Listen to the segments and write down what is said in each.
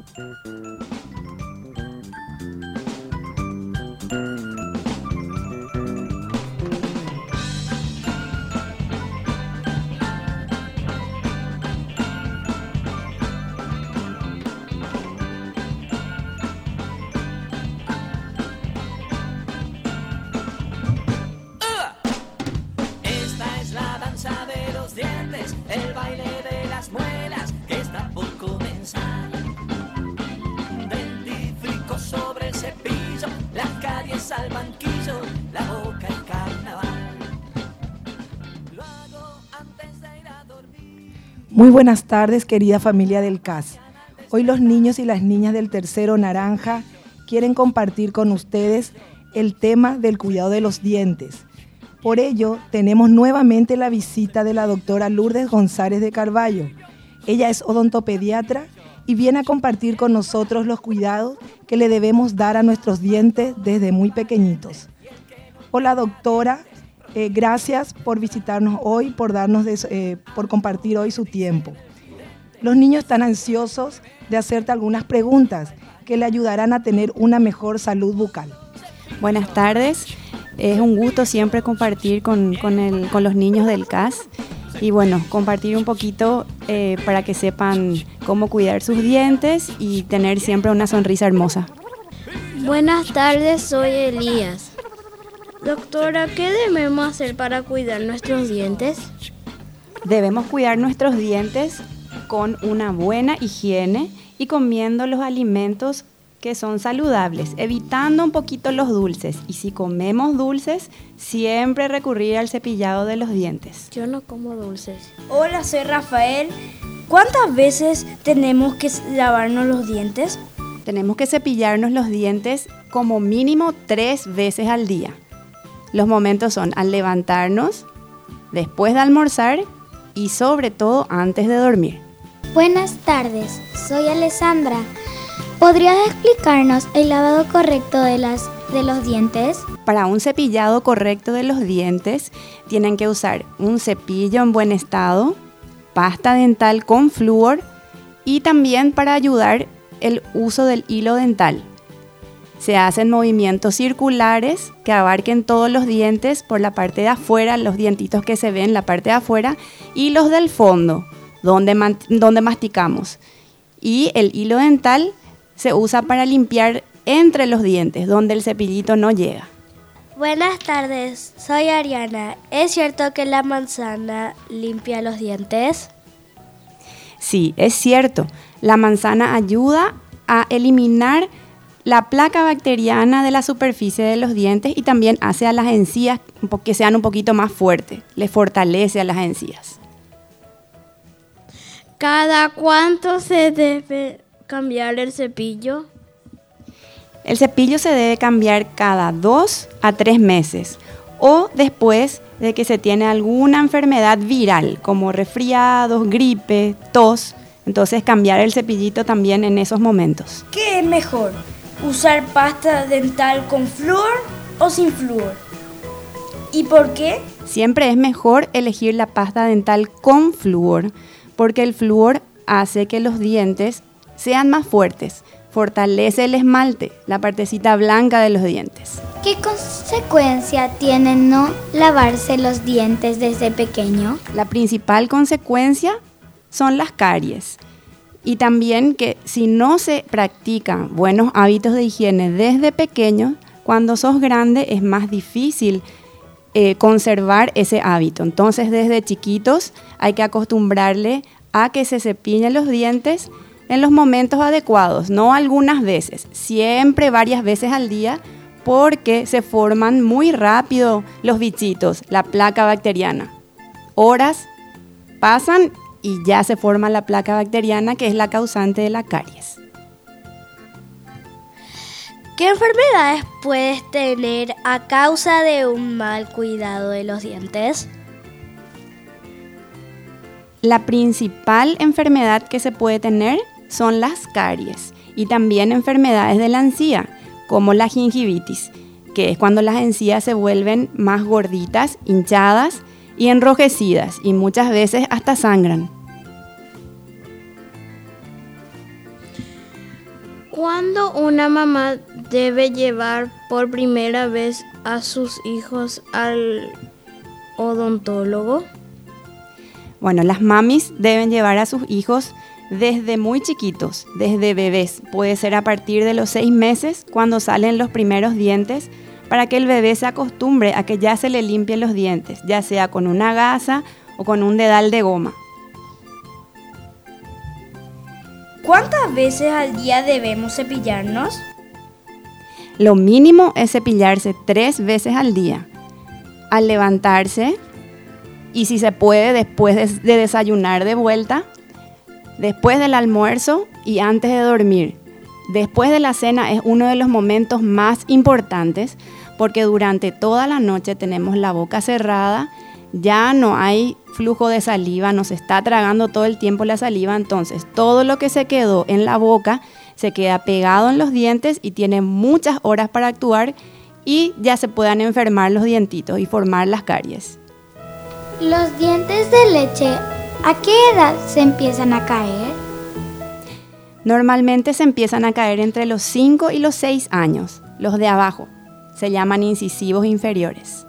Mm-hmm. Muy buenas tardes, querida familia del CAS. Hoy los niños y las niñas del tercero naranja quieren compartir con ustedes el tema del cuidado de los dientes. Por ello, tenemos nuevamente la visita de la doctora Lourdes González de Carballo. Ella es odontopediatra y viene a compartir con nosotros los cuidados que le debemos dar a nuestros dientes desde muy pequeñitos. Hola doctora, eh, gracias por visitarnos hoy, por, darnos eh, por compartir hoy su tiempo. Los niños están ansiosos de hacerte algunas preguntas que le ayudarán a tener una mejor salud bucal. Buenas tardes, es un gusto siempre compartir con, los niños del CAS y bueno, compartir un poquito eh, para que sepan cómo cuidar sus dientes y tener siempre una sonrisa hermosa. Buenas tardes, soy Elías. Doctora, ¿qué debemos hacer para cuidar nuestros dientes? Debemos cuidar nuestros dientes con una buena higiene y comiendo los alimentos que son saludables, evitando un poquito los dulces. Y si comemos dulces, siempre recurrir al cepillado de los dientes. Yo no como dulces. Hola, soy Rafael. ¿Cuántas veces tenemos que lavarnos los dientes? Tenemos que cepillarnos los dientes como mínimo tres veces al día. Los momentos son al levantarnos, después de almorzar y sobre todo antes de dormir. Buenas tardes, soy Alessandra. ¿Podrías explicarnos el lavado correcto de, las, de los dientes? Para un cepillado correcto de los dientes, tienen que usar un cepillo en buen estado, pasta dental con flúor y también para ayudar el uso del hilo dental. Se hacen movimientos circulares que abarquen todos los dientes por la parte de afuera, los dientitos que se ven en la parte de afuera y los del fondo, donde, donde masticamos. Y el hilo dental se usa para limpiar entre los dientes, donde el cepillito no llega. Buenas tardes, soy Ariana. ¿Es cierto que la manzana limpia los dientes? Sí, es cierto. La manzana ayuda a eliminar la placa bacteriana de la superficie de los dientes y también hace a las encías que sean un poquito más fuertes, le fortalece a las encías. ¿Cada cuánto se debe cambiar el cepillo? El cepillo se debe cambiar cada dos a tres meses o después de que se tiene alguna enfermedad viral como resfriados, gripe, tos. Entonces cambiar el cepillito también en esos momentos. ¿Qué es mejor? Usar pasta dental con flúor o sin flúor. ¿Y por qué? Siempre es mejor elegir la pasta dental con flúor, porque el flúor hace que los dientes sean más fuertes, fortalece el esmalte, la partecita blanca de los dientes. ¿Qué consecuencia tiene no lavarse los dientes desde pequeño? La principal consecuencia son las caries y también que si no se practican buenos hábitos de higiene desde pequeño, cuando sos grande es más difícil eh, conservar ese hábito. Entonces desde chiquitos hay que acostumbrarle a que se cepillen los dientes en los momentos adecuados, no algunas veces, siempre varias veces al día, porque se forman muy rápido los bichitos, la placa bacteriana. Horas pasan y ya se forma la placa bacteriana que es la causante de la caries. ¿Qué enfermedades puedes tener a causa de un mal cuidado de los dientes? La principal enfermedad que se puede tener son las caries y también enfermedades de la encía, como la gingivitis, que es cuando las encías se vuelven más gorditas, hinchadas y enrojecidas y muchas veces hasta sangran. ¿Cuándo una mamá debe llevar por primera vez a sus hijos al odontólogo? Bueno, las mamis deben llevar a sus hijos desde muy chiquitos, desde bebés. Puede ser a partir de los seis meses cuando salen los primeros dientes para que el bebé se acostumbre a que ya se le limpien los dientes, ya sea con una gasa o con un dedal de goma. ¿Cuántas veces al día debemos cepillarnos? Lo mínimo es cepillarse tres veces al día. Al levantarse y si se puede después de, desayunar de vuelta, después del almuerzo y antes de dormir. Después de la cena es uno de los momentos más importantes porque durante toda la noche tenemos la boca cerrada, ya no hay flujo de saliva, nos está tragando todo el tiempo la saliva, entonces todo lo que se quedó en la boca se queda pegado en los dientes y tiene muchas horas para actuar y ya se puedan enfermar los dientitos y formar las caries. Los dientes de leche, ¿a qué edad se empiezan a caer? Normalmente se empiezan a caer entre los 5 y los 6 años, los de abajo. Se llaman incisivos inferiores.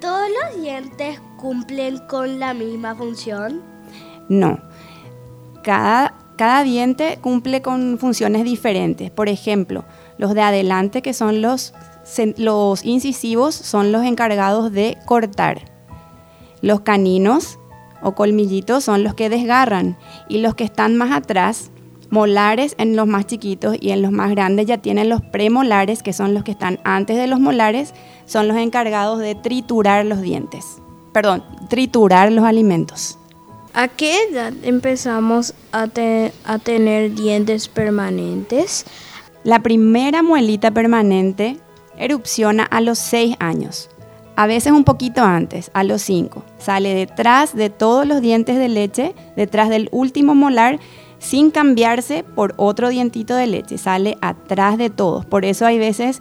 ¿Todos los dientes cumplen con la misma función? No. Cada, cada diente cumple con funciones diferentes. Por ejemplo, los de adelante, que son los los incisivos son los encargados de cortar. Los caninos o colmillitos son los que desgarran y los que están más atrás, molares en los más chiquitos y en los más grandes ya tienen los premolares, que son los que están antes de los molares, son los encargados de triturar los dientes. Perdón, triturar los alimentos. ¿A qué edad empezamos a, a tener dientes permanentes? La primera muelita permanente erupciona a los 6 años, a veces un poquito antes, a los 5. Sale detrás de todos los dientes de leche, detrás del último molar, sin cambiarse por otro dientito de leche, sale atrás de todos. Por eso hay veces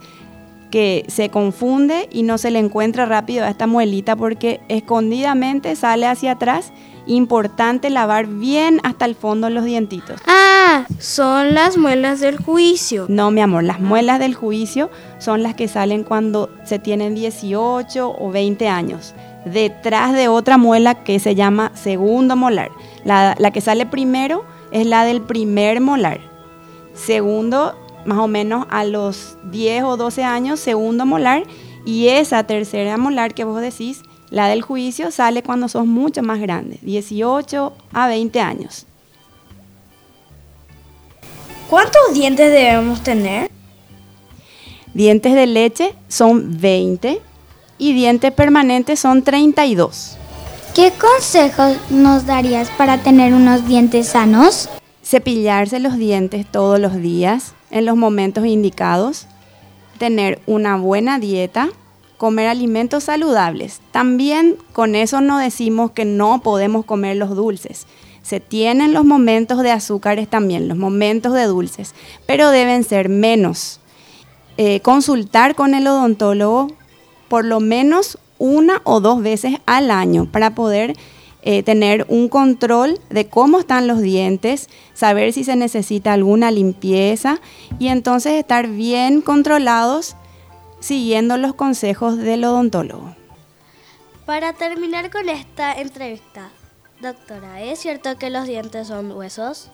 que se confunde y no se le encuentra rápido a esta muelita porque escondidamente sale hacia atrás Importante lavar bien hasta el fondo los dientitos. Ah, son las muelas del juicio. No, mi amor, las muelas del juicio son las que salen cuando se tienen 18 o 20 años. Detrás de otra muela que se llama segundo molar. La, la que sale primero es la del primer molar. Segundo, más o menos a los 10 o 12 años, segundo molar. Y esa tercera molar que vos decís la del juicio sale cuando sos mucho más grande, 18 a 20 años. ¿Cuántos dientes debemos tener? Dientes de leche son 20 y dientes permanentes son 32. ¿Qué consejos nos darías para tener unos dientes sanos? Cepillarse los dientes todos los días en los momentos indicados, tener una buena dieta, comer alimentos saludables. También con eso no decimos que no podemos comer los dulces. Se tienen los momentos de azúcares también, los momentos de dulces, pero deben ser menos. Eh, consultar con el odontólogo por lo menos una o dos veces al año para poder eh, tener un control de cómo están los dientes, saber si se necesita alguna limpieza y entonces estar bien controlados siguiendo los consejos del odontólogo. Para terminar con esta entrevista, doctora, ¿es cierto que los dientes son huesos?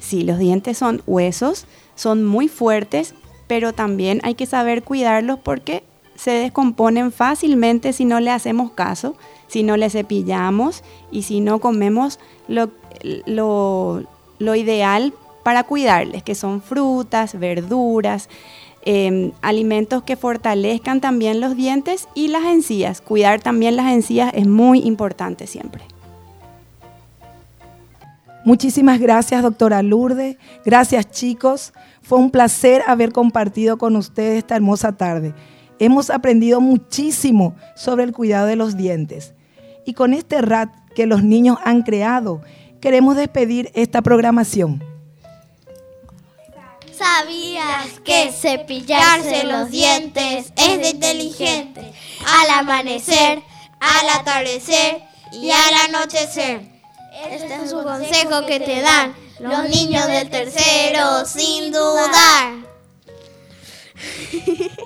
Sí, los dientes son huesos, son muy fuertes, pero también hay que saber cuidarlos porque se descomponen fácilmente si no le hacemos caso, si no le cepillamos y si no comemos lo, lo, lo ideal para cuidarles, que son frutas, verduras, Em, alimentos que fortalezcan también los dientes y las encías. Cuidar también las encías es muy importante siempre. Muchísimas gracias, doctora Lourdes. Gracias, chicos. Fue un placer haber compartido con ustedes esta hermosa tarde. Hemos aprendido muchísimo sobre el cuidado de los dientes. Y con este RAT que los niños han creado, queremos despedir esta programación. ¿Sabías que cepillarse los dientes es de inteligente? Al amanecer, al atardecer y al anochecer. Este es un consejo que te dan los niños del tercero, sin dudar.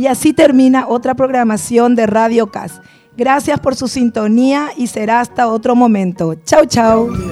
Y así termina otra programación de Radio CAS. Gracias por su sintonía y será hasta otro momento. Chau, chau.